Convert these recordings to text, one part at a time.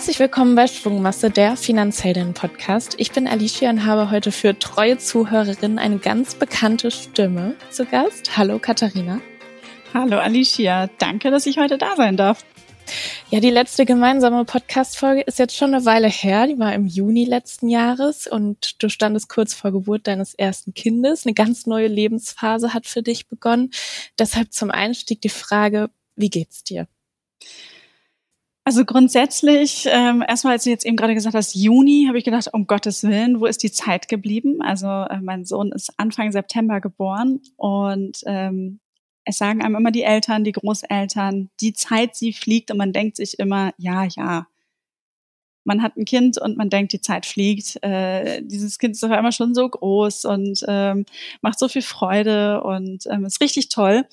Herzlich willkommen bei Schwungmasse, der Finanzheldinnen-Podcast. Ich bin Alicia und habe heute für treue Zuhörerinnen eine ganz bekannte Stimme zu Gast. Hallo Katharina. Hallo Alicia, danke, dass ich heute da sein darf. Ja, die letzte gemeinsame Podcast-Folge ist jetzt schon eine Weile her. Die war im Juni letzten Jahres und du standest kurz vor Geburt deines ersten Kindes. Eine ganz neue Lebensphase hat für dich begonnen. Deshalb zum Einstieg die Frage, wie geht's dir? Also grundsätzlich, ähm, erstmal, als du jetzt eben gerade gesagt hast, Juni, habe ich gedacht, um Gottes Willen, wo ist die Zeit geblieben? Also äh, mein Sohn ist Anfang September geboren und ähm, es sagen einem immer die Eltern, die Großeltern, die Zeit, sie fliegt und man denkt sich immer, ja, ja, man hat ein Kind und man denkt, die Zeit fliegt. Äh, dieses Kind ist auf einmal schon so groß und ähm, macht so viel Freude und ähm, ist richtig toll,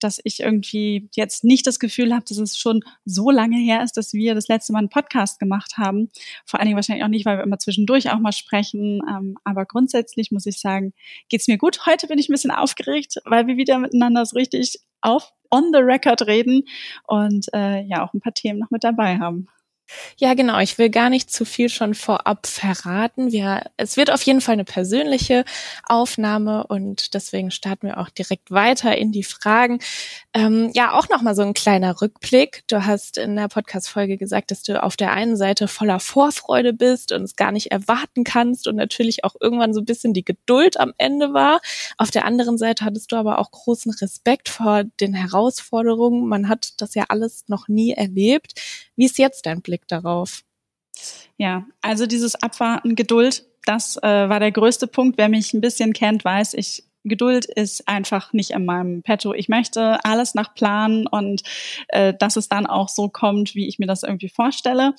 dass ich irgendwie jetzt nicht das Gefühl habe, dass es schon so lange her ist, dass wir das letzte Mal einen Podcast gemacht haben. Vor allen Dingen wahrscheinlich auch nicht, weil wir immer zwischendurch auch mal sprechen. Ähm, aber grundsätzlich muss ich sagen, geht's mir gut. Heute bin ich ein bisschen aufgeregt, weil wir wieder miteinander so richtig auf on the record reden und äh, ja auch ein paar Themen noch mit dabei haben. Ja, genau. Ich will gar nicht zu viel schon vorab verraten. Wir, es wird auf jeden Fall eine persönliche Aufnahme und deswegen starten wir auch direkt weiter in die Fragen. Ähm, ja, auch nochmal so ein kleiner Rückblick. Du hast in der Podcast-Folge gesagt, dass du auf der einen Seite voller Vorfreude bist und es gar nicht erwarten kannst und natürlich auch irgendwann so ein bisschen die Geduld am Ende war. Auf der anderen Seite hattest du aber auch großen Respekt vor den Herausforderungen. Man hat das ja alles noch nie erlebt. Wie ist jetzt dein Blick darauf? Ja, also dieses Abwarten, Geduld, das äh, war der größte Punkt. Wer mich ein bisschen kennt, weiß, ich Geduld ist einfach nicht in meinem Petto. Ich möchte alles nach Plan und äh, dass es dann auch so kommt, wie ich mir das irgendwie vorstelle.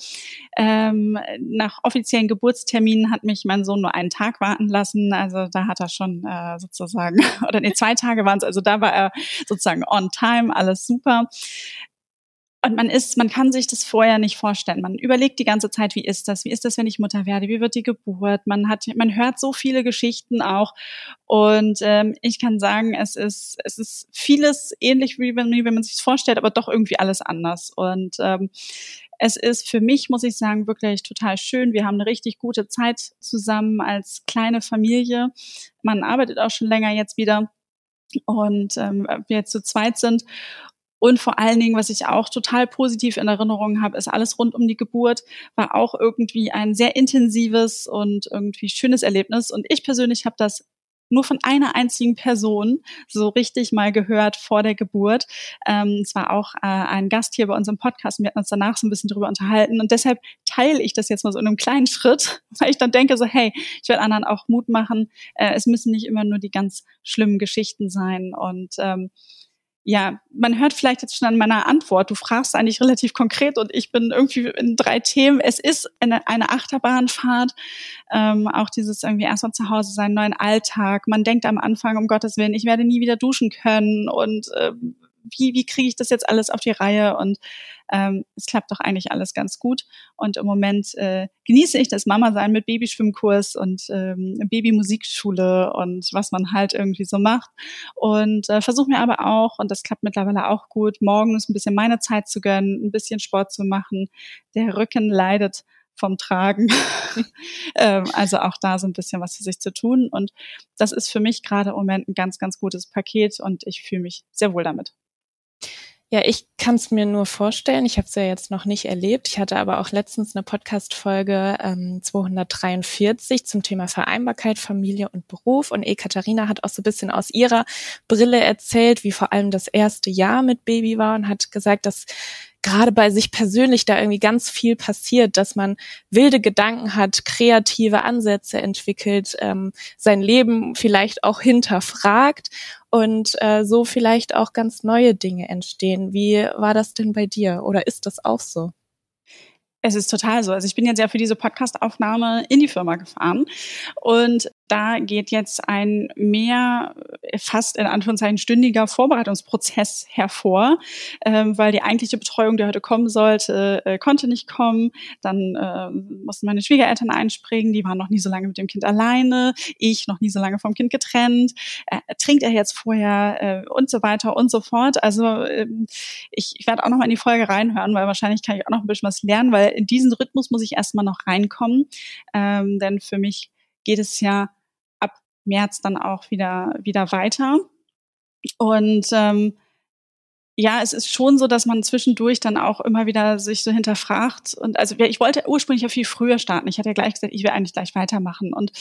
Ähm, nach offiziellen Geburtsterminen hat mich mein Sohn nur einen Tag warten lassen. Also da hat er schon äh, sozusagen, oder nee, zwei Tage waren es, also da war er sozusagen on time, alles super. Und man ist, man kann sich das vorher nicht vorstellen. Man überlegt die ganze Zeit, wie ist das? Wie ist das, wenn ich Mutter werde? Wie wird die Geburt? Man hat, man hört so viele Geschichten auch. Und ähm, ich kann sagen, es ist, es ist vieles ähnlich wie wenn, wie wenn man sich vorstellt, aber doch irgendwie alles anders. Und ähm, es ist für mich, muss ich sagen, wirklich total schön. Wir haben eine richtig gute Zeit zusammen als kleine Familie. Man arbeitet auch schon länger jetzt wieder und ähm, wir jetzt zu zweit sind. Und vor allen Dingen, was ich auch total positiv in Erinnerung habe, ist alles rund um die Geburt, war auch irgendwie ein sehr intensives und irgendwie schönes Erlebnis. Und ich persönlich habe das nur von einer einzigen Person so richtig mal gehört vor der Geburt. Ähm, es war auch äh, ein Gast hier bei unserem Podcast und wir hatten uns danach so ein bisschen drüber unterhalten. Und deshalb teile ich das jetzt mal so in einem kleinen Schritt, weil ich dann denke so, hey, ich will anderen auch Mut machen. Äh, es müssen nicht immer nur die ganz schlimmen Geschichten sein. Und ähm, ja, man hört vielleicht jetzt schon an meiner Antwort, du fragst eigentlich relativ konkret und ich bin irgendwie in drei Themen. Es ist eine, eine Achterbahnfahrt, ähm, auch dieses irgendwie erstmal zu Hause sein, neuen Alltag. Man denkt am Anfang, um Gottes Willen, ich werde nie wieder duschen können und äh, wie, wie kriege ich das jetzt alles auf die Reihe? Und ähm, es klappt doch eigentlich alles ganz gut. Und im Moment äh, genieße ich das Mama-Sein mit Babyschwimmkurs und ähm, Babymusikschule und was man halt irgendwie so macht. Und äh, versuche mir aber auch, und das klappt mittlerweile auch gut, morgens ein bisschen meine Zeit zu gönnen, ein bisschen Sport zu machen. Der Rücken leidet vom Tragen. ähm, also auch da so ein bisschen was für sich zu tun. Und das ist für mich gerade im Moment ein ganz, ganz gutes Paket und ich fühle mich sehr wohl damit. Ja, ich kann es mir nur vorstellen. Ich habe es ja jetzt noch nicht erlebt. Ich hatte aber auch letztens eine Podcast-Folge ähm, 243 zum Thema Vereinbarkeit, Familie und Beruf. Und Ekaterina hat auch so ein bisschen aus ihrer Brille erzählt, wie vor allem das erste Jahr mit Baby war und hat gesagt, dass gerade bei sich persönlich da irgendwie ganz viel passiert, dass man wilde Gedanken hat, kreative Ansätze entwickelt, ähm, sein Leben vielleicht auch hinterfragt und äh, so vielleicht auch ganz neue Dinge entstehen. Wie war das denn bei dir oder ist das auch so? Es ist total so. Also ich bin jetzt ja für diese Podcast-Aufnahme in die Firma gefahren und da geht jetzt ein mehr fast in Anführungszeichen stündiger Vorbereitungsprozess hervor, ähm, weil die eigentliche Betreuung, die heute kommen sollte, äh, konnte nicht kommen. Dann äh, mussten meine Schwiegereltern einspringen, die waren noch nie so lange mit dem Kind alleine, ich noch nie so lange vom Kind getrennt, äh, trinkt er jetzt vorher äh, und so weiter und so fort. Also ähm, ich, ich werde auch noch mal in die Folge reinhören, weil wahrscheinlich kann ich auch noch ein bisschen was lernen, weil in diesen Rhythmus muss ich erstmal noch reinkommen, ähm, denn für mich geht es ja März dann auch wieder, wieder weiter. Und ähm, ja, es ist schon so, dass man zwischendurch dann auch immer wieder sich so hinterfragt. Und also ich wollte ursprünglich ja viel früher starten. Ich hatte ja gleich gesagt, ich will eigentlich gleich weitermachen und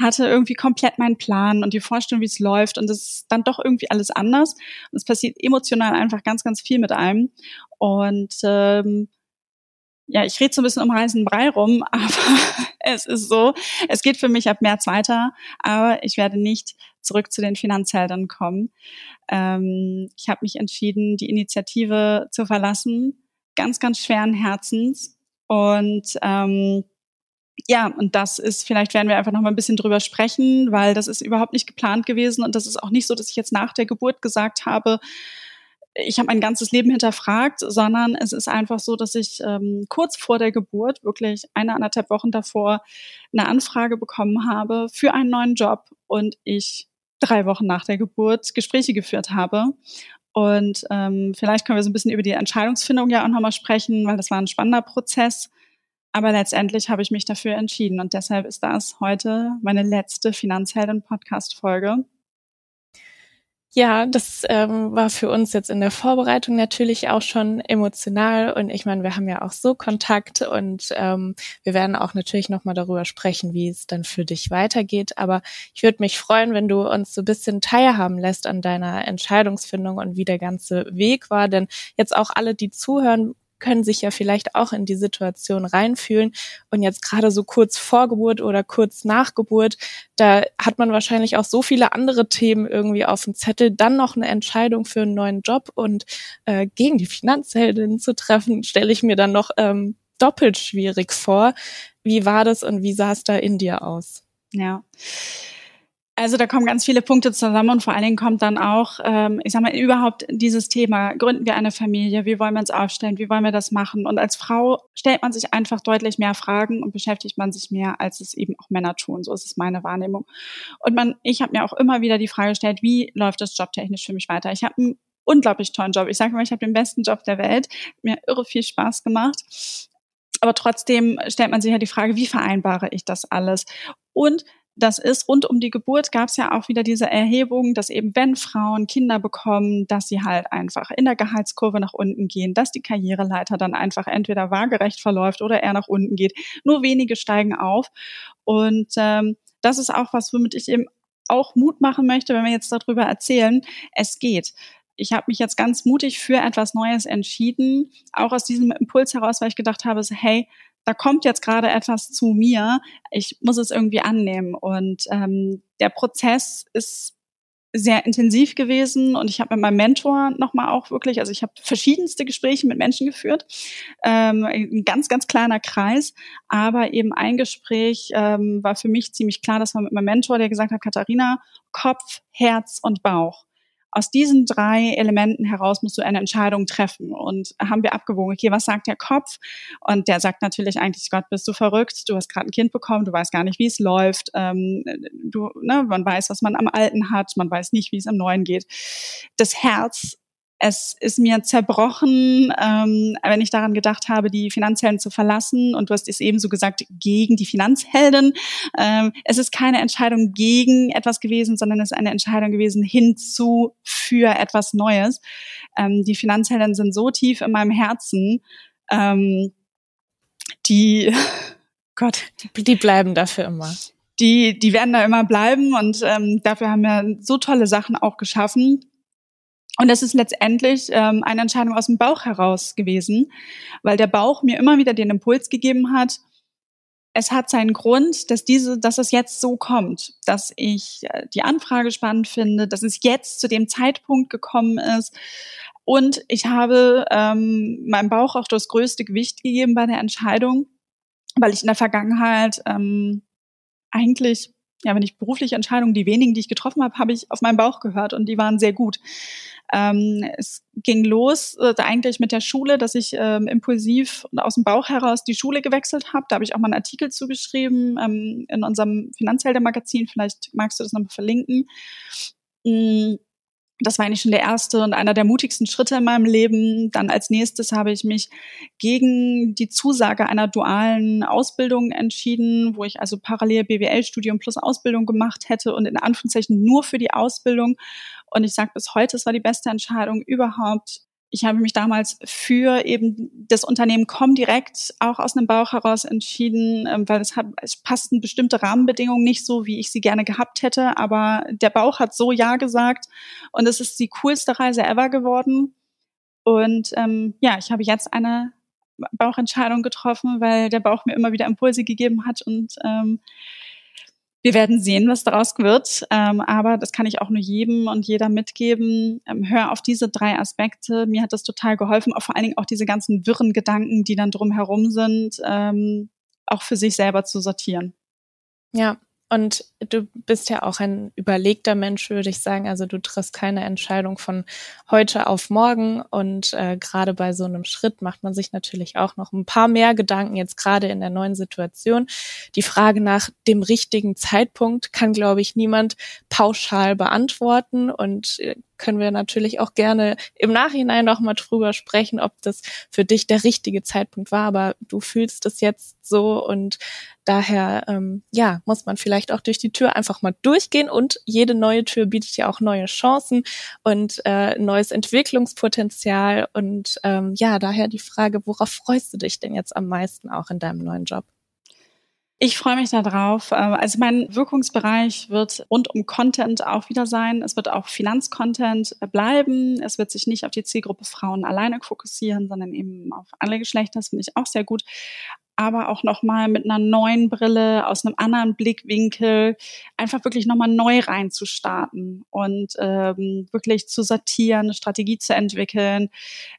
hatte irgendwie komplett meinen Plan und die Vorstellung, wie es läuft. Und es ist dann doch irgendwie alles anders. Und es passiert emotional einfach ganz, ganz viel mit einem. Und ähm, ja, ich rede so ein bisschen um heißen Brei rum, aber es ist so, es geht für mich ab März weiter, aber ich werde nicht zurück zu den Finanzheldern kommen. Ähm, ich habe mich entschieden, die Initiative zu verlassen, ganz, ganz schweren Herzens. Und ähm, ja, und das ist, vielleicht werden wir einfach noch mal ein bisschen drüber sprechen, weil das ist überhaupt nicht geplant gewesen und das ist auch nicht so, dass ich jetzt nach der Geburt gesagt habe, ich habe mein ganzes Leben hinterfragt, sondern es ist einfach so, dass ich ähm, kurz vor der Geburt, wirklich eine, anderthalb Wochen davor, eine Anfrage bekommen habe für einen neuen Job und ich drei Wochen nach der Geburt Gespräche geführt habe. Und ähm, vielleicht können wir so ein bisschen über die Entscheidungsfindung ja auch nochmal sprechen, weil das war ein spannender Prozess. Aber letztendlich habe ich mich dafür entschieden und deshalb ist das heute meine letzte Finanzhelden-Podcast-Folge. Ja, das ähm, war für uns jetzt in der Vorbereitung natürlich auch schon emotional und ich meine, wir haben ja auch so Kontakt und ähm, wir werden auch natürlich nochmal darüber sprechen, wie es dann für dich weitergeht. Aber ich würde mich freuen, wenn du uns so ein bisschen teilhaben lässt an deiner Entscheidungsfindung und wie der ganze Weg war. Denn jetzt auch alle, die zuhören, können sich ja vielleicht auch in die Situation reinfühlen. Und jetzt gerade so kurz vor Geburt oder kurz nach Geburt, da hat man wahrscheinlich auch so viele andere Themen irgendwie auf dem Zettel, dann noch eine Entscheidung für einen neuen Job und äh, gegen die Finanzheldin zu treffen, stelle ich mir dann noch ähm, doppelt schwierig vor. Wie war das und wie sah es da in dir aus? Ja. Also da kommen ganz viele Punkte zusammen und vor allen Dingen kommt dann auch, ähm, ich sag mal, überhaupt dieses Thema, gründen wir eine Familie, wie wollen wir uns aufstellen, wie wollen wir das machen? Und als Frau stellt man sich einfach deutlich mehr Fragen und beschäftigt man sich mehr, als es eben auch Männer tun. So ist es meine Wahrnehmung. Und man, ich habe mir auch immer wieder die Frage gestellt, wie läuft das jobtechnisch für mich weiter? Ich habe einen unglaublich tollen Job. Ich sage immer, ich habe den besten Job der Welt. Mir irre viel Spaß gemacht. Aber trotzdem stellt man sich ja die Frage, wie vereinbare ich das alles? Und das ist rund um die Geburt gab es ja auch wieder diese Erhebung, dass eben wenn Frauen Kinder bekommen, dass sie halt einfach in der Gehaltskurve nach unten gehen, dass die Karriereleiter dann einfach entweder waagerecht verläuft oder eher nach unten geht. Nur wenige steigen auf. Und ähm, das ist auch was, womit ich eben auch Mut machen möchte, wenn wir jetzt darüber erzählen. Es geht ich habe mich jetzt ganz mutig für etwas Neues entschieden, auch aus diesem Impuls heraus, weil ich gedacht habe, so, hey, da kommt jetzt gerade etwas zu mir, ich muss es irgendwie annehmen. Und ähm, der Prozess ist sehr intensiv gewesen und ich habe mit meinem Mentor nochmal auch wirklich, also ich habe verschiedenste Gespräche mit Menschen geführt, ähm, ein ganz, ganz kleiner Kreis, aber eben ein Gespräch ähm, war für mich ziemlich klar, das war mit meinem Mentor, der gesagt hat, Katharina, Kopf, Herz und Bauch aus diesen drei Elementen heraus musst du eine Entscheidung treffen. Und haben wir abgewogen, okay, was sagt der Kopf? Und der sagt natürlich eigentlich, Gott, bist du verrückt, du hast gerade ein Kind bekommen, du weißt gar nicht, wie es läuft. Ähm, du, ne, man weiß, was man am Alten hat, man weiß nicht, wie es am Neuen geht. Das Herz es ist mir zerbrochen, ähm, wenn ich daran gedacht habe, die Finanzhelden zu verlassen. Und du hast es eben so gesagt, gegen die Finanzhelden. Ähm, es ist keine Entscheidung gegen etwas gewesen, sondern es ist eine Entscheidung gewesen hinzu für etwas Neues. Ähm, die Finanzhelden sind so tief in meinem Herzen, ähm, die, Gott, die, bleiben dafür immer die, die werden da immer bleiben und ähm, dafür haben wir so tolle Sachen auch geschaffen. Und das ist letztendlich ähm, eine Entscheidung aus dem Bauch heraus gewesen, weil der Bauch mir immer wieder den Impuls gegeben hat, es hat seinen Grund, dass diese, dass es jetzt so kommt, dass ich äh, die Anfrage spannend finde, dass es jetzt zu dem Zeitpunkt gekommen ist. Und ich habe ähm, meinem Bauch auch das größte Gewicht gegeben bei der Entscheidung, weil ich in der Vergangenheit ähm, eigentlich ja, wenn ich berufliche Entscheidungen, die wenigen, die ich getroffen habe, habe ich auf meinen Bauch gehört und die waren sehr gut. Ähm, es ging los äh, eigentlich mit der Schule, dass ich ähm, impulsiv und aus dem Bauch heraus die Schule gewechselt habe. Da habe ich auch mal einen Artikel zugeschrieben ähm, in unserem Finanzhelden-Magazin. Vielleicht magst du das nochmal verlinken. Mhm das war eigentlich schon der erste und einer der mutigsten Schritte in meinem Leben. Dann als nächstes habe ich mich gegen die Zusage einer dualen Ausbildung entschieden, wo ich also parallel BWL-Studium plus Ausbildung gemacht hätte und in Anführungszeichen nur für die Ausbildung. Und ich sage bis heute, es war die beste Entscheidung überhaupt, ich habe mich damals für eben das Unternehmen Comdirect auch aus einem Bauch heraus entschieden, ähm, weil es, hat, es passten bestimmte Rahmenbedingungen nicht so, wie ich sie gerne gehabt hätte. Aber der Bauch hat so Ja gesagt und es ist die coolste Reise ever geworden. Und ähm, ja, ich habe jetzt eine Bauchentscheidung getroffen, weil der Bauch mir immer wieder Impulse gegeben hat und ähm, wir werden sehen, was daraus wird. Ähm, aber das kann ich auch nur jedem und jeder mitgeben. Ähm, hör auf diese drei Aspekte. Mir hat das total geholfen, auch vor allen Dingen auch diese ganzen wirren Gedanken, die dann drumherum sind, ähm, auch für sich selber zu sortieren. Ja, und du bist ja auch ein überlegter Mensch, würde ich sagen. Also du triffst keine Entscheidung von heute auf morgen. Und äh, gerade bei so einem Schritt macht man sich natürlich auch noch ein paar mehr Gedanken, jetzt gerade in der neuen Situation. Die Frage nach dem richtigen Zeitpunkt kann, glaube ich, niemand pauschal beantworten. Und äh, können wir natürlich auch gerne im Nachhinein noch mal drüber sprechen, ob das für dich der richtige Zeitpunkt war. Aber du fühlst es jetzt so und daher ähm, ja muss man vielleicht auch durch die Tür einfach mal durchgehen und jede neue Tür bietet ja auch neue Chancen und äh, neues Entwicklungspotenzial und ähm, ja daher die Frage, worauf freust du dich denn jetzt am meisten auch in deinem neuen Job? Ich freue mich darauf. Ähm, also mein Wirkungsbereich wird rund um Content auch wieder sein. Es wird auch Finanzcontent bleiben. Es wird sich nicht auf die Zielgruppe Frauen alleine fokussieren, sondern eben auf alle Geschlechter. Das finde ich auch sehr gut aber auch nochmal mit einer neuen Brille, aus einem anderen Blickwinkel, einfach wirklich nochmal neu reinzustarten und ähm, wirklich zu sortieren, eine Strategie zu entwickeln.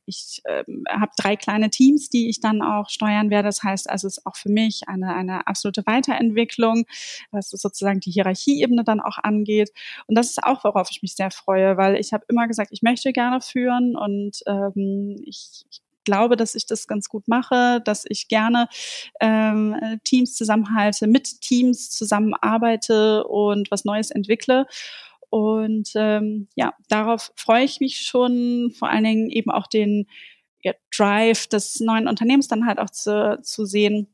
Ich ähm, habe drei kleine Teams, die ich dann auch steuern werde. Das heißt, also es ist auch für mich eine, eine absolute Weiterentwicklung, was sozusagen die Hierarchieebene dann auch angeht. Und das ist auch, worauf ich mich sehr freue, weil ich habe immer gesagt, ich möchte gerne führen und ähm, ich, ich glaube, dass ich das ganz gut mache, dass ich gerne ähm, Teams zusammenhalte, mit Teams zusammenarbeite und was Neues entwickle. Und ähm, ja, darauf freue ich mich schon, vor allen Dingen eben auch den ja, Drive des neuen Unternehmens dann halt auch zu, zu sehen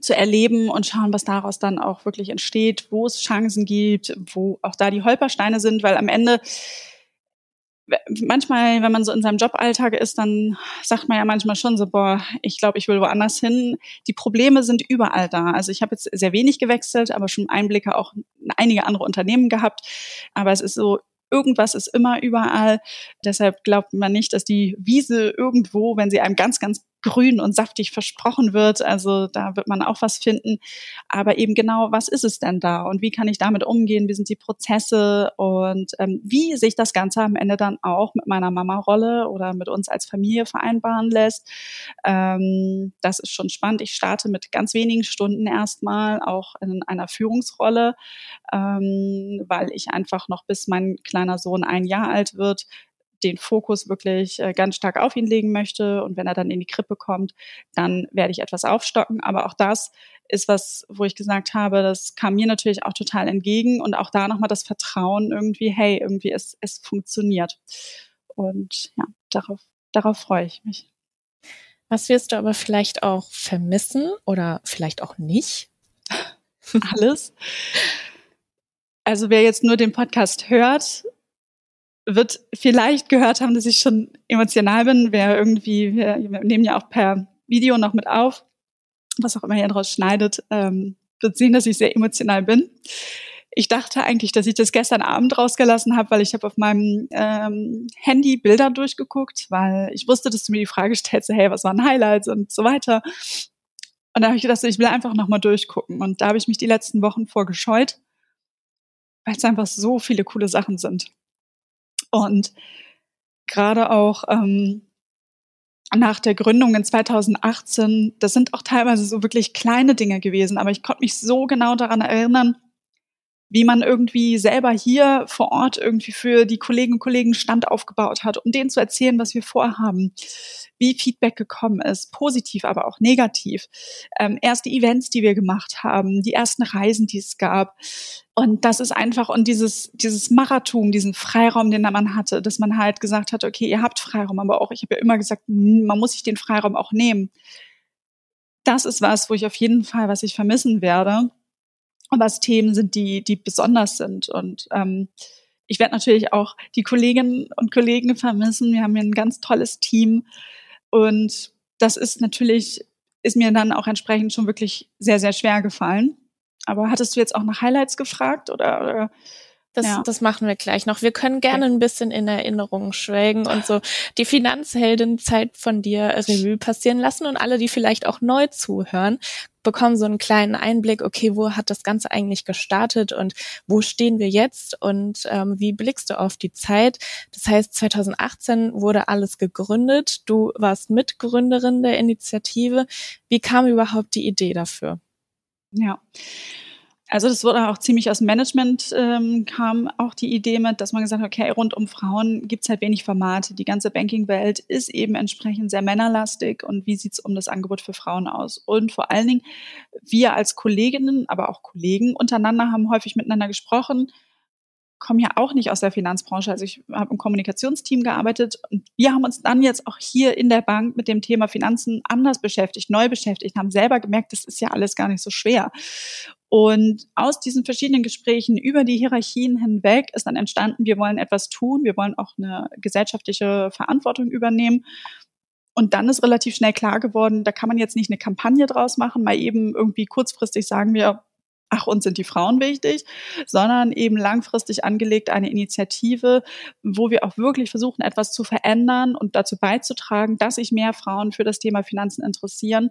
zu erleben und schauen, was daraus dann auch wirklich entsteht, wo es Chancen gibt, wo auch da die Holpersteine sind, weil am Ende manchmal, wenn man so in seinem Joballtag ist, dann sagt man ja manchmal schon so, boah, ich glaube, ich will woanders hin. Die Probleme sind überall da. Also ich habe jetzt sehr wenig gewechselt, aber schon Einblicke auch in einige andere Unternehmen gehabt. Aber es ist so, irgendwas ist immer überall. Deshalb glaubt man nicht, dass die Wiese irgendwo, wenn sie einem ganz, ganz grün und saftig versprochen wird. Also da wird man auch was finden. Aber eben genau, was ist es denn da und wie kann ich damit umgehen? Wie sind die Prozesse und ähm, wie sich das Ganze am Ende dann auch mit meiner Mama-Rolle oder mit uns als Familie vereinbaren lässt? Ähm, das ist schon spannend. Ich starte mit ganz wenigen Stunden erstmal auch in einer Führungsrolle, ähm, weil ich einfach noch bis mein kleiner Sohn ein Jahr alt wird, den Fokus wirklich äh, ganz stark auf ihn legen möchte. Und wenn er dann in die Krippe kommt, dann werde ich etwas aufstocken. Aber auch das ist was, wo ich gesagt habe, das kam mir natürlich auch total entgegen. Und auch da nochmal das Vertrauen irgendwie, hey, irgendwie es, es funktioniert. Und ja, darauf, darauf freue ich mich. Was wirst du aber vielleicht auch vermissen oder vielleicht auch nicht? Alles. Also wer jetzt nur den Podcast hört, wird vielleicht gehört haben, dass ich schon emotional bin. Wer irgendwie, wir nehmen ja auch per Video noch mit auf, was auch immer ihr daraus schneidet, ähm, wird sehen, dass ich sehr emotional bin. Ich dachte eigentlich, dass ich das gestern Abend rausgelassen habe, weil ich habe auf meinem ähm, Handy Bilder durchgeguckt, weil ich wusste, dass du mir die Frage stellst, hey, was waren Highlights und so weiter. Und da habe ich gedacht, ich will einfach nochmal durchgucken. Und da habe ich mich die letzten Wochen vorgescheut, weil es einfach so viele coole Sachen sind. Und gerade auch ähm, nach der Gründung in 2018, das sind auch teilweise so wirklich kleine Dinge gewesen, aber ich konnte mich so genau daran erinnern, wie man irgendwie selber hier vor Ort irgendwie für die Kolleginnen und Kollegen Stand aufgebaut hat, um denen zu erzählen, was wir vorhaben, wie Feedback gekommen ist, positiv, aber auch negativ. Ähm, erste Events, die wir gemacht haben, die ersten Reisen, die es gab. Und das ist einfach, und dieses, dieses Marathon, diesen Freiraum, den man hatte, dass man halt gesagt hat, okay, ihr habt Freiraum, aber auch, ich habe ja immer gesagt, man muss sich den Freiraum auch nehmen. Das ist was, wo ich auf jeden Fall, was ich vermissen werde was Themen sind, die, die besonders sind. Und ähm, ich werde natürlich auch die Kolleginnen und Kollegen vermissen. Wir haben hier ein ganz tolles Team. Und das ist natürlich, ist mir dann auch entsprechend schon wirklich sehr, sehr schwer gefallen. Aber hattest du jetzt auch nach Highlights gefragt oder, oder das, ja. das machen wir gleich noch. Wir können gerne ein bisschen in Erinnerungen schwelgen und so die Finanzheldenzeit von dir Revue passieren lassen und alle, die vielleicht auch neu zuhören, bekommen so einen kleinen Einblick, okay, wo hat das Ganze eigentlich gestartet und wo stehen wir jetzt und ähm, wie blickst du auf die Zeit? Das heißt, 2018 wurde alles gegründet. Du warst Mitgründerin der Initiative. Wie kam überhaupt die Idee dafür? Ja. Also das wurde auch ziemlich aus Management, ähm, kam auch die Idee mit, dass man gesagt hat, okay, rund um Frauen gibt's halt wenig Formate. Die ganze Banking-Welt ist eben entsprechend sehr männerlastig und wie sieht's um das Angebot für Frauen aus? Und vor allen Dingen, wir als Kolleginnen, aber auch Kollegen untereinander haben häufig miteinander gesprochen, komme ja auch nicht aus der Finanzbranche. Also ich habe im Kommunikationsteam gearbeitet und wir haben uns dann jetzt auch hier in der Bank mit dem Thema Finanzen anders beschäftigt, neu beschäftigt, haben selber gemerkt, das ist ja alles gar nicht so schwer. Und aus diesen verschiedenen Gesprächen über die Hierarchien hinweg ist dann entstanden, wir wollen etwas tun, wir wollen auch eine gesellschaftliche Verantwortung übernehmen. Und dann ist relativ schnell klar geworden, da kann man jetzt nicht eine Kampagne draus machen, mal eben irgendwie kurzfristig sagen wir, ach, uns sind die Frauen wichtig, sondern eben langfristig angelegt eine Initiative, wo wir auch wirklich versuchen, etwas zu verändern und dazu beizutragen, dass sich mehr Frauen für das Thema Finanzen interessieren.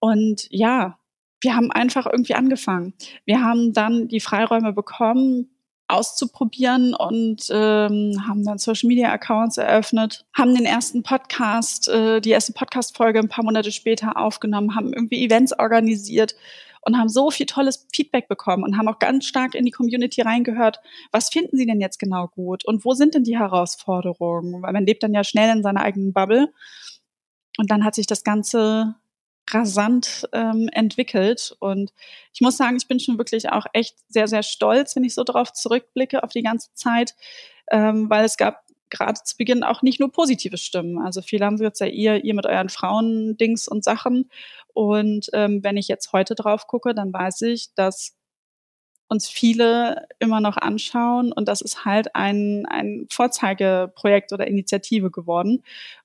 Und ja, wir haben einfach irgendwie angefangen. Wir haben dann die Freiräume bekommen, auszuprobieren und ähm, haben dann Social Media Accounts eröffnet, haben den ersten Podcast, äh, die erste Podcast Folge ein paar Monate später aufgenommen, haben irgendwie Events organisiert und haben so viel tolles Feedback bekommen und haben auch ganz stark in die Community reingehört. Was finden Sie denn jetzt genau gut und wo sind denn die Herausforderungen? Weil man lebt dann ja schnell in seiner eigenen Bubble. Und dann hat sich das Ganze rasant ähm, entwickelt. Und ich muss sagen, ich bin schon wirklich auch echt sehr, sehr stolz, wenn ich so darauf zurückblicke, auf die ganze Zeit, ähm, weil es gab gerade zu Beginn auch nicht nur positive Stimmen. Also viele haben gesagt, ja, ihr, ihr mit euren Frauen-Dings und Sachen. Und ähm, wenn ich jetzt heute drauf gucke, dann weiß ich, dass uns viele immer noch anschauen und das ist halt ein, ein Vorzeigeprojekt oder Initiative geworden.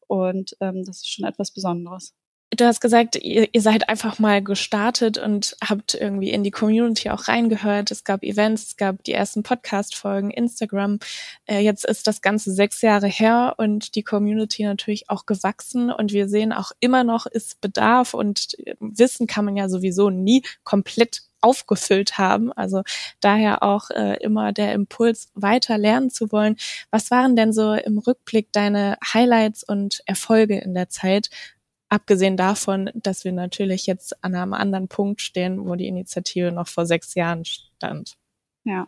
Und ähm, das ist schon etwas Besonderes. Du hast gesagt, ihr, ihr seid einfach mal gestartet und habt irgendwie in die Community auch reingehört. Es gab Events, es gab die ersten Podcast-Folgen, Instagram. Äh, jetzt ist das Ganze sechs Jahre her und die Community natürlich auch gewachsen und wir sehen auch immer noch ist Bedarf und Wissen kann man ja sowieso nie komplett aufgefüllt haben. Also daher auch äh, immer der Impuls, weiter lernen zu wollen. Was waren denn so im Rückblick deine Highlights und Erfolge in der Zeit? Abgesehen davon, dass wir natürlich jetzt an einem anderen Punkt stehen, wo die Initiative noch vor sechs Jahren stand. Ja.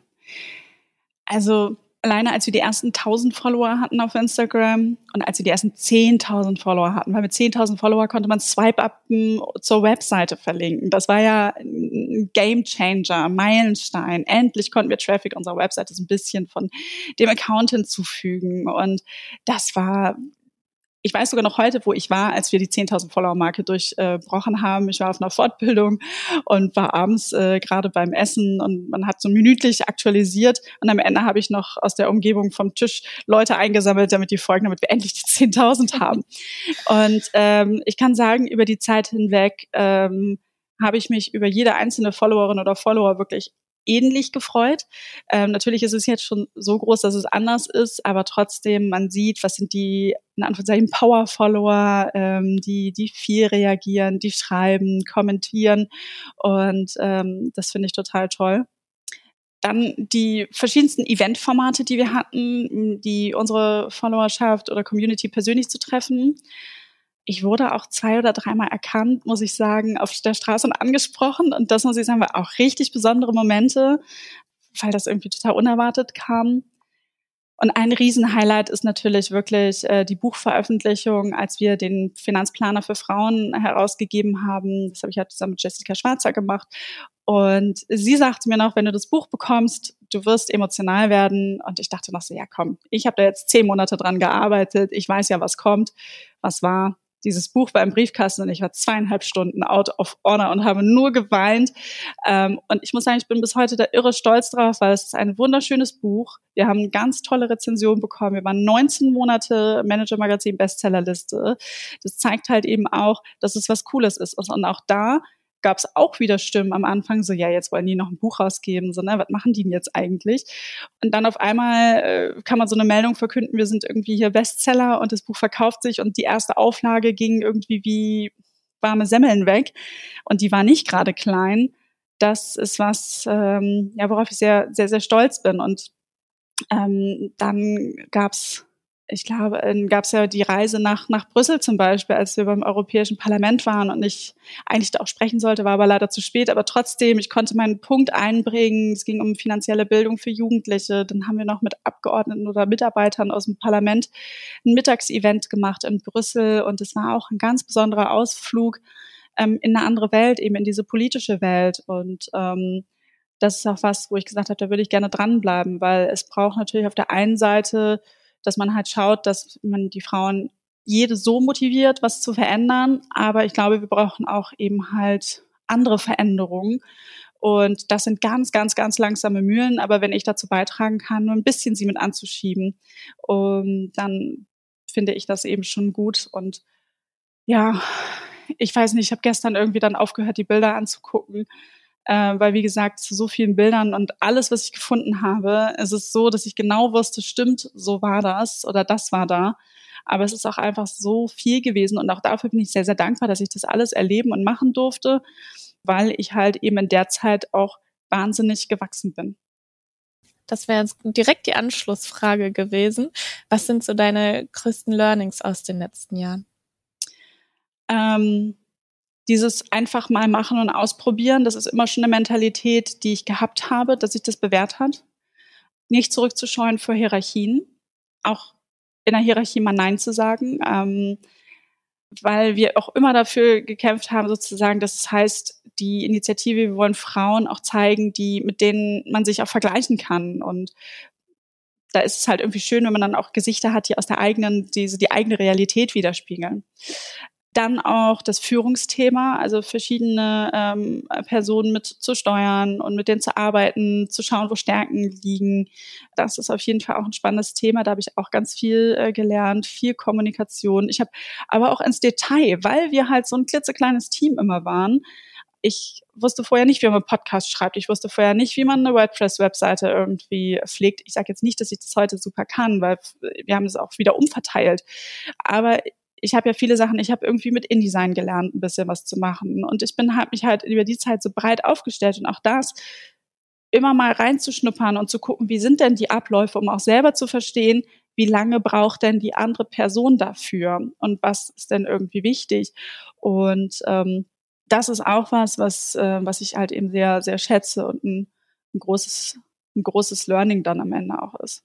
Also alleine als wir die ersten 1000 Follower hatten auf Instagram und als wir die ersten 10.000 Follower hatten, weil mit 10.000 Follower konnte man Swipe-Up zur Webseite verlinken. Das war ja ein Game Changer, Meilenstein. Endlich konnten wir Traffic unserer Webseite so ein bisschen von dem Account hinzufügen und das war ich weiß sogar noch heute, wo ich war, als wir die 10.000 Follower-Marke durchbrochen haben. Ich war auf einer Fortbildung und war abends äh, gerade beim Essen und man hat so minütlich aktualisiert und am Ende habe ich noch aus der Umgebung vom Tisch Leute eingesammelt, damit die folgen, damit wir endlich die 10.000 haben. und ähm, ich kann sagen, über die Zeit hinweg ähm, habe ich mich über jede einzelne Followerin oder Follower wirklich ähnlich gefreut. Ähm, natürlich ist es jetzt schon so groß, dass es anders ist, aber trotzdem, man sieht, was sind die, in Anführungszeichen, Power-Follower, ähm, die, die viel reagieren, die schreiben, kommentieren und ähm, das finde ich total toll. Dann die verschiedensten Event-Formate, die wir hatten, die unsere Followerschaft oder Community persönlich zu treffen ich wurde auch zwei oder dreimal erkannt, muss ich sagen, auf der Straße und angesprochen. Und das muss ich sagen, war auch richtig besondere Momente, weil das irgendwie total unerwartet kam. Und ein Riesenhighlight ist natürlich wirklich äh, die Buchveröffentlichung, als wir den Finanzplaner für Frauen herausgegeben haben. Das habe ich halt zusammen mit Jessica Schwarzer gemacht. Und sie sagte mir noch, wenn du das Buch bekommst, du wirst emotional werden. Und ich dachte noch so, ja komm, ich habe da jetzt zehn Monate dran gearbeitet. Ich weiß ja, was kommt. Was war? Dieses Buch war im Briefkasten und ich war zweieinhalb Stunden out of honor und habe nur geweint. Ähm, und ich muss sagen, ich bin bis heute da irre stolz drauf, weil es ist ein wunderschönes Buch. Wir haben eine ganz tolle Rezension bekommen. Wir waren 19 Monate Manager Magazin Bestsellerliste. Das zeigt halt eben auch, dass es was Cooles ist. Und auch da gab es auch wieder Stimmen am Anfang, so ja, jetzt wollen die noch ein Buch rausgeben, so ne, was machen die denn jetzt eigentlich? Und dann auf einmal äh, kann man so eine Meldung verkünden, wir sind irgendwie hier Bestseller und das Buch verkauft sich und die erste Auflage ging irgendwie wie warme Semmeln weg und die war nicht gerade klein. Das ist was, ähm, ja, worauf ich sehr, sehr, sehr stolz bin. Und ähm, dann gab's ich glaube, gab es ja die Reise nach, nach Brüssel zum Beispiel, als wir beim Europäischen Parlament waren und ich eigentlich da auch sprechen sollte, war aber leider zu spät. Aber trotzdem, ich konnte meinen Punkt einbringen. Es ging um finanzielle Bildung für Jugendliche. Dann haben wir noch mit Abgeordneten oder Mitarbeitern aus dem Parlament ein Mittagsevent gemacht in Brüssel. Und es war auch ein ganz besonderer Ausflug ähm, in eine andere Welt, eben in diese politische Welt. Und ähm, das ist auch was, wo ich gesagt habe, da würde ich gerne dranbleiben, weil es braucht natürlich auf der einen Seite dass man halt schaut, dass man die Frauen jede so motiviert, was zu verändern. Aber ich glaube, wir brauchen auch eben halt andere Veränderungen. Und das sind ganz, ganz, ganz langsame Mühlen. Aber wenn ich dazu beitragen kann, nur ein bisschen sie mit anzuschieben, dann finde ich das eben schon gut. Und ja, ich weiß nicht, ich habe gestern irgendwie dann aufgehört, die Bilder anzugucken äh, weil wie gesagt, zu so vielen Bildern und alles, was ich gefunden habe, es ist so, dass ich genau wusste, stimmt, so war das oder das war da. Aber es ist auch einfach so viel gewesen und auch dafür bin ich sehr, sehr dankbar, dass ich das alles erleben und machen durfte, weil ich halt eben in der Zeit auch wahnsinnig gewachsen bin. Das wäre jetzt direkt die Anschlussfrage gewesen. Was sind so deine größten Learnings aus den letzten Jahren? Ähm, dieses einfach mal machen und ausprobieren, das ist immer schon eine Mentalität, die ich gehabt habe, dass sich das bewährt hat. Nicht zurückzuscheuen vor Hierarchien, auch in der Hierarchie mal Nein zu sagen, ähm, weil wir auch immer dafür gekämpft haben, sozusagen, das heißt, die Initiative, wir wollen Frauen auch zeigen, die, mit denen man sich auch vergleichen kann und da ist es halt irgendwie schön, wenn man dann auch Gesichter hat, die aus der eigenen, diese, die eigene Realität widerspiegeln. Dann auch das Führungsthema, also verschiedene ähm, Personen mit zu steuern und mit denen zu arbeiten, zu schauen, wo Stärken liegen. Das ist auf jeden Fall auch ein spannendes Thema. Da habe ich auch ganz viel äh, gelernt, viel Kommunikation. Ich habe aber auch ins Detail, weil wir halt so ein klitzekleines Team immer waren. Ich wusste vorher nicht, wie man einen Podcast schreibt. Ich wusste vorher nicht, wie man eine WordPress-Webseite irgendwie pflegt. Ich sage jetzt nicht, dass ich das heute super kann, weil wir haben es auch wieder umverteilt. Aber ich habe ja viele Sachen, ich habe irgendwie mit InDesign gelernt, ein bisschen was zu machen. Und ich bin, habe mich halt über die Zeit so breit aufgestellt und auch das immer mal reinzuschnuppern und zu gucken, wie sind denn die Abläufe, um auch selber zu verstehen, wie lange braucht denn die andere Person dafür und was ist denn irgendwie wichtig. Und ähm, das ist auch was, was, äh, was ich halt eben sehr, sehr schätze und ein, ein großes, ein großes Learning dann am Ende auch ist.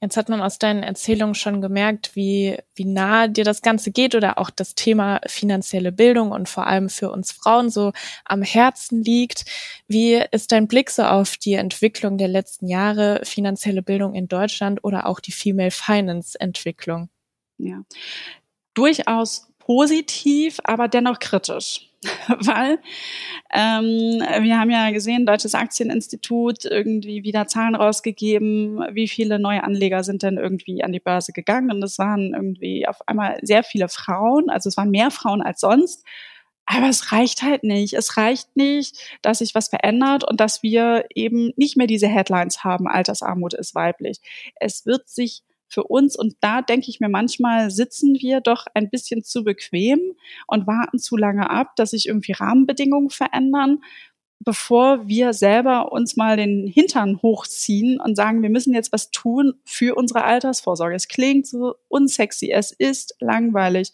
Jetzt hat man aus deinen Erzählungen schon gemerkt, wie, wie nah dir das Ganze geht oder auch das Thema finanzielle Bildung und vor allem für uns Frauen so am Herzen liegt. Wie ist dein Blick so auf die Entwicklung der letzten Jahre, finanzielle Bildung in Deutschland oder auch die Female Finance Entwicklung? Ja, durchaus positiv, aber dennoch kritisch. weil ähm, wir haben ja gesehen, Deutsches Aktieninstitut irgendwie wieder Zahlen rausgegeben, wie viele neue Anleger sind denn irgendwie an die Börse gegangen und es waren irgendwie auf einmal sehr viele Frauen, also es waren mehr Frauen als sonst. Aber es reicht halt nicht. Es reicht nicht, dass sich was verändert und dass wir eben nicht mehr diese Headlines haben, Altersarmut ist weiblich. Es wird sich für uns. Und da denke ich mir manchmal, sitzen wir doch ein bisschen zu bequem und warten zu lange ab, dass sich irgendwie Rahmenbedingungen verändern, bevor wir selber uns mal den Hintern hochziehen und sagen, wir müssen jetzt was tun für unsere Altersvorsorge. Es klingt so unsexy, es ist langweilig.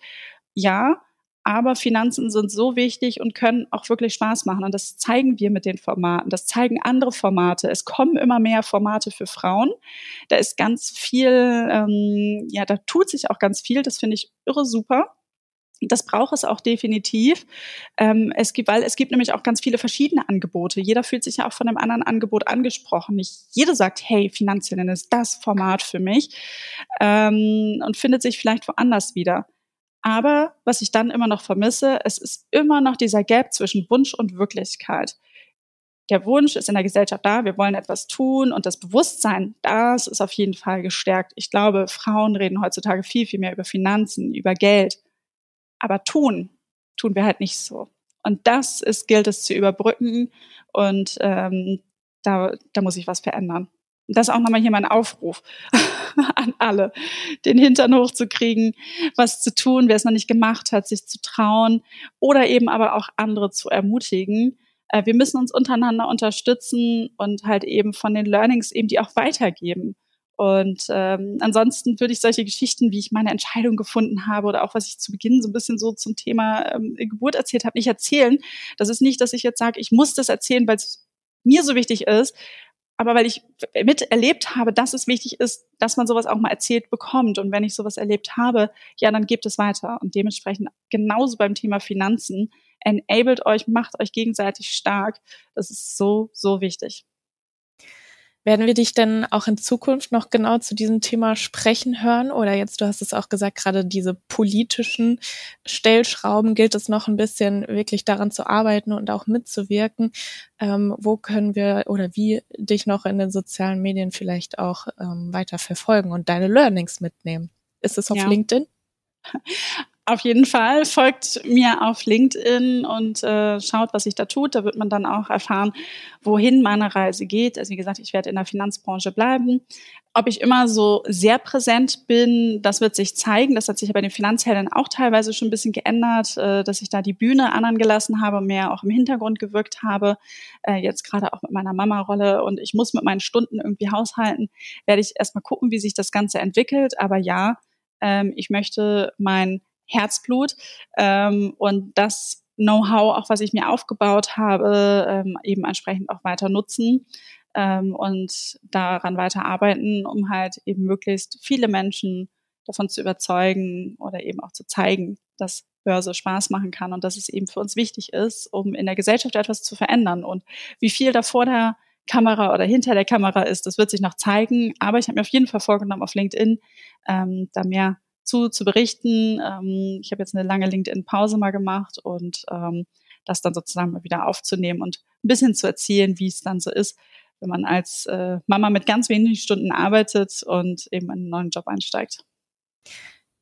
Ja, Aber Finanzen sind so wichtig und können auch wirklich Spaß machen. Und das zeigen wir mit den Formaten. Das zeigen andere Formate. Es kommen immer mehr Formate für Frauen. Da ist ganz viel, ähm, ja, da tut sich auch ganz viel. Das finde ich irre super. Das braucht es auch definitiv. Ähm, es gibt, weil es gibt nämlich auch ganz viele verschiedene Angebote. Jeder fühlt sich ja auch von einem anderen Angebot angesprochen. Nicht jeder sagt, hey, Finanzhelden ist das Format für mich ähm, und findet sich vielleicht woanders wieder. Aber was ich dann immer noch vermisse, es ist immer noch dieser Gap zwischen Wunsch und Wirklichkeit. Der Wunsch ist in der Gesellschaft da, wir wollen etwas tun und das Bewusstsein, das ist auf jeden Fall gestärkt. Ich glaube, Frauen reden heutzutage viel, viel mehr über Finanzen, über Geld. Aber tun, tun wir halt nicht so. Und das ist, gilt es zu überbrücken und ähm, da, da muss ich was verändern das ist auch nochmal hier mein Aufruf an alle, den Hintern hochzukriegen, was zu tun, wer es noch nicht gemacht hat, sich zu trauen oder eben aber auch andere zu ermutigen. Äh, wir müssen uns untereinander unterstützen und halt eben von den Learnings eben die auch weitergeben. Und ähm, ansonsten würde ich solche Geschichten, wie ich meine Entscheidung gefunden habe oder auch was ich zu Beginn so ein bisschen so zum Thema ähm, Geburt erzählt habe, nicht erzählen. Das ist nicht, dass ich jetzt sage, ich muss das erzählen, weil es mir so wichtig ist, aber weil ich miterlebt habe, dass es wichtig ist, dass man sowas auch mal erzählt bekommt. Und wenn ich sowas erlebt habe, ja, dann gebt es weiter. Und dementsprechend genauso beim Thema Finanzen, enabled euch, macht euch gegenseitig stark. Das ist so, so wichtig. Werden wir dich denn auch in Zukunft noch genau zu diesem Thema sprechen hören? Oder jetzt, du hast es auch gesagt, gerade diese politischen Stellschrauben gilt es noch ein bisschen wirklich daran zu arbeiten und auch mitzuwirken. Ähm, wo können wir oder wie dich noch in den sozialen Medien vielleicht auch ähm, weiter verfolgen und deine Learnings mitnehmen? Ist es auf ja. LinkedIn? Auf jeden Fall folgt mir auf LinkedIn und äh, schaut, was sich da tut. Da wird man dann auch erfahren, wohin meine Reise geht. Also wie gesagt, ich werde in der Finanzbranche bleiben. Ob ich immer so sehr präsent bin, das wird sich zeigen. Das hat sich ja bei den Finanzhelden auch teilweise schon ein bisschen geändert, äh, dass ich da die Bühne anderen gelassen habe, mehr auch im Hintergrund gewirkt habe. Äh, jetzt gerade auch mit meiner Mama-Rolle und ich muss mit meinen Stunden irgendwie haushalten. Werde ich erstmal gucken, wie sich das Ganze entwickelt. Aber ja, ähm, ich möchte mein Herzblut ähm, und das Know-how, auch was ich mir aufgebaut habe, ähm, eben entsprechend auch weiter nutzen ähm, und daran weiter arbeiten, um halt eben möglichst viele Menschen davon zu überzeugen oder eben auch zu zeigen, dass Börse Spaß machen kann und dass es eben für uns wichtig ist, um in der Gesellschaft etwas zu verändern. Und wie viel da vor der Kamera oder hinter der Kamera ist, das wird sich noch zeigen. Aber ich habe mir auf jeden Fall vorgenommen, auf LinkedIn ähm, da mehr zu, zu berichten. Ähm, ich habe jetzt eine lange LinkedIn-Pause mal gemacht und ähm, das dann sozusagen mal wieder aufzunehmen und ein bisschen zu erzählen, wie es dann so ist, wenn man als äh, Mama mit ganz wenigen Stunden arbeitet und eben in einen neuen Job einsteigt.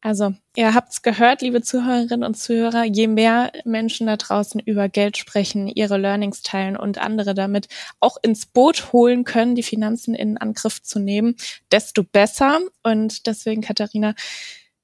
Also, ihr habt's gehört, liebe Zuhörerinnen und Zuhörer, je mehr Menschen da draußen über Geld sprechen, ihre Learnings teilen und andere damit auch ins Boot holen können, die Finanzen in Angriff zu nehmen, desto besser. Und deswegen, Katharina,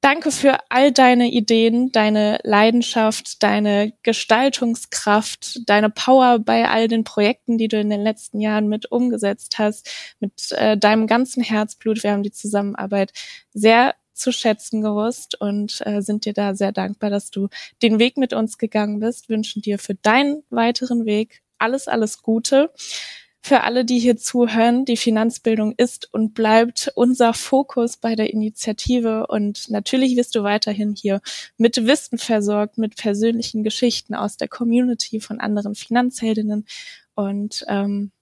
Danke für all deine Ideen, deine Leidenschaft, deine Gestaltungskraft, deine Power bei all den Projekten, die du in den letzten Jahren mit umgesetzt hast, mit äh, deinem ganzen Herzblut. Wir haben die Zusammenarbeit sehr zu schätzen gewusst und äh, sind dir da sehr dankbar, dass du den Weg mit uns gegangen bist. Wünschen dir für deinen weiteren Weg alles, alles Gute für alle, die hier zuhören, die Finanzbildung ist und bleibt unser Fokus bei der Initiative. Und natürlich wirst du weiterhin hier mit Wissen versorgt, mit persönlichen Geschichten aus der Community von anderen Finanzheldinnen. Und ähm,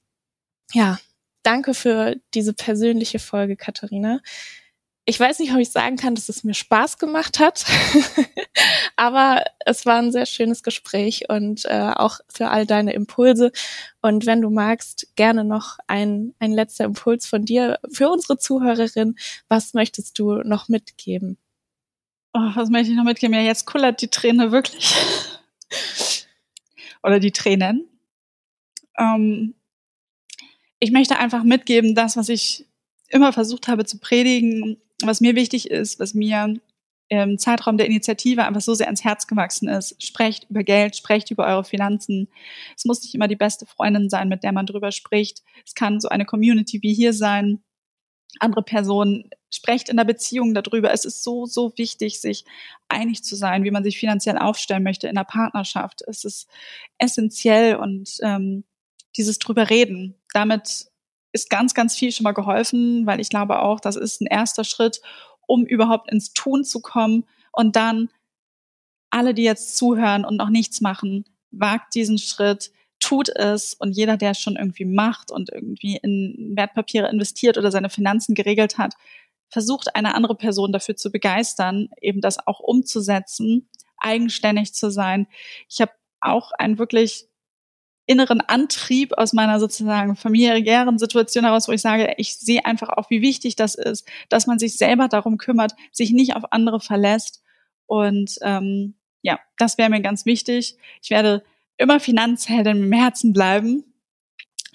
ja, danke für diese persönliche Folge, Katharina ich weiß nicht, ob ich sagen kann, dass es mir Spaß gemacht hat, aber es war ein sehr schönes Gespräch und äh, auch für all deine Impulse. Und wenn du magst, gerne noch ein, ein letzter Impuls von dir für unsere Zuhörerin. Was möchtest du noch mitgeben? Oh, was möchte ich noch mitgeben? Ja, jetzt kullert die Träne wirklich. Oder die Tränen. Ähm, ich möchte einfach mitgeben, das, was ich immer versucht habe zu predigen, was mir wichtig ist, was mir im Zeitraum der Initiative einfach so sehr ans Herz gewachsen ist. Sprecht über Geld, sprecht über eure Finanzen. Es muss nicht immer die beste Freundin sein, mit der man drüber spricht. Es kann so eine Community wie hier sein. andere Person, sprecht in der Beziehung darüber. Es ist so, so wichtig, sich einig zu sein, wie man sich finanziell aufstellen möchte in der Partnerschaft. Es ist essentiell und ähm, dieses drüber reden. Damit ist ganz, ganz viel schon mal geholfen, weil ich glaube auch, das ist ein erster Schritt, um überhaupt ins Tun zu kommen und dann alle, die jetzt zuhören und noch nichts machen, wagt diesen Schritt, tut es und jeder, der es schon irgendwie macht und irgendwie in Wertpapiere investiert oder seine Finanzen geregelt hat, versucht eine andere Person dafür zu begeistern, eben das auch umzusetzen, eigenständig zu sein. Ich habe auch einen wirklich inneren Antrieb aus meiner sozusagen familiären Situation heraus, wo ich sage, ich sehe einfach auch, wie wichtig das ist, dass man sich selber darum kümmert, sich nicht auf andere verlässt. Und ähm, ja, das wäre mir ganz wichtig. Ich werde immer Finanzheldin im Herzen bleiben.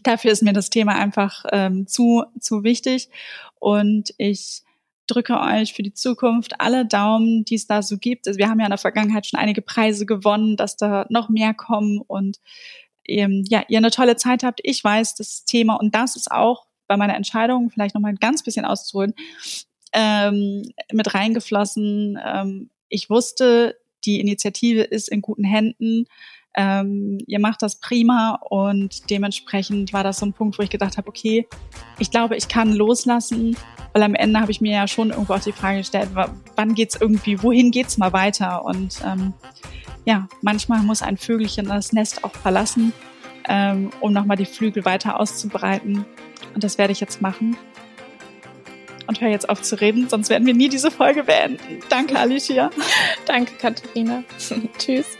Dafür ist mir das Thema einfach ähm, zu, zu wichtig. Und ich drücke euch für die Zukunft alle Daumen, die es da so gibt. Also wir haben ja in der Vergangenheit schon einige Preise gewonnen, dass da noch mehr kommen und ähm, ja, ihr eine tolle Zeit habt. Ich weiß das Thema und das ist auch bei meiner Entscheidung vielleicht noch mal ein ganz bisschen auszuholen ähm, mit reingeflossen. Ähm, ich wusste, die Initiative ist in guten Händen ähm, ihr macht das prima und dementsprechend war das so ein Punkt, wo ich gedacht habe, okay, ich glaube, ich kann loslassen, weil am Ende habe ich mir ja schon irgendwo auch die Frage gestellt, wann geht's irgendwie, wohin geht's mal weiter? Und ähm, ja, manchmal muss ein Vögelchen das Nest auch verlassen, ähm, um nochmal die Flügel weiter auszubreiten. Und das werde ich jetzt machen. Und höre jetzt auf zu reden, sonst werden wir nie diese Folge beenden. Danke, Alicia. Danke, Katharina. Tschüss.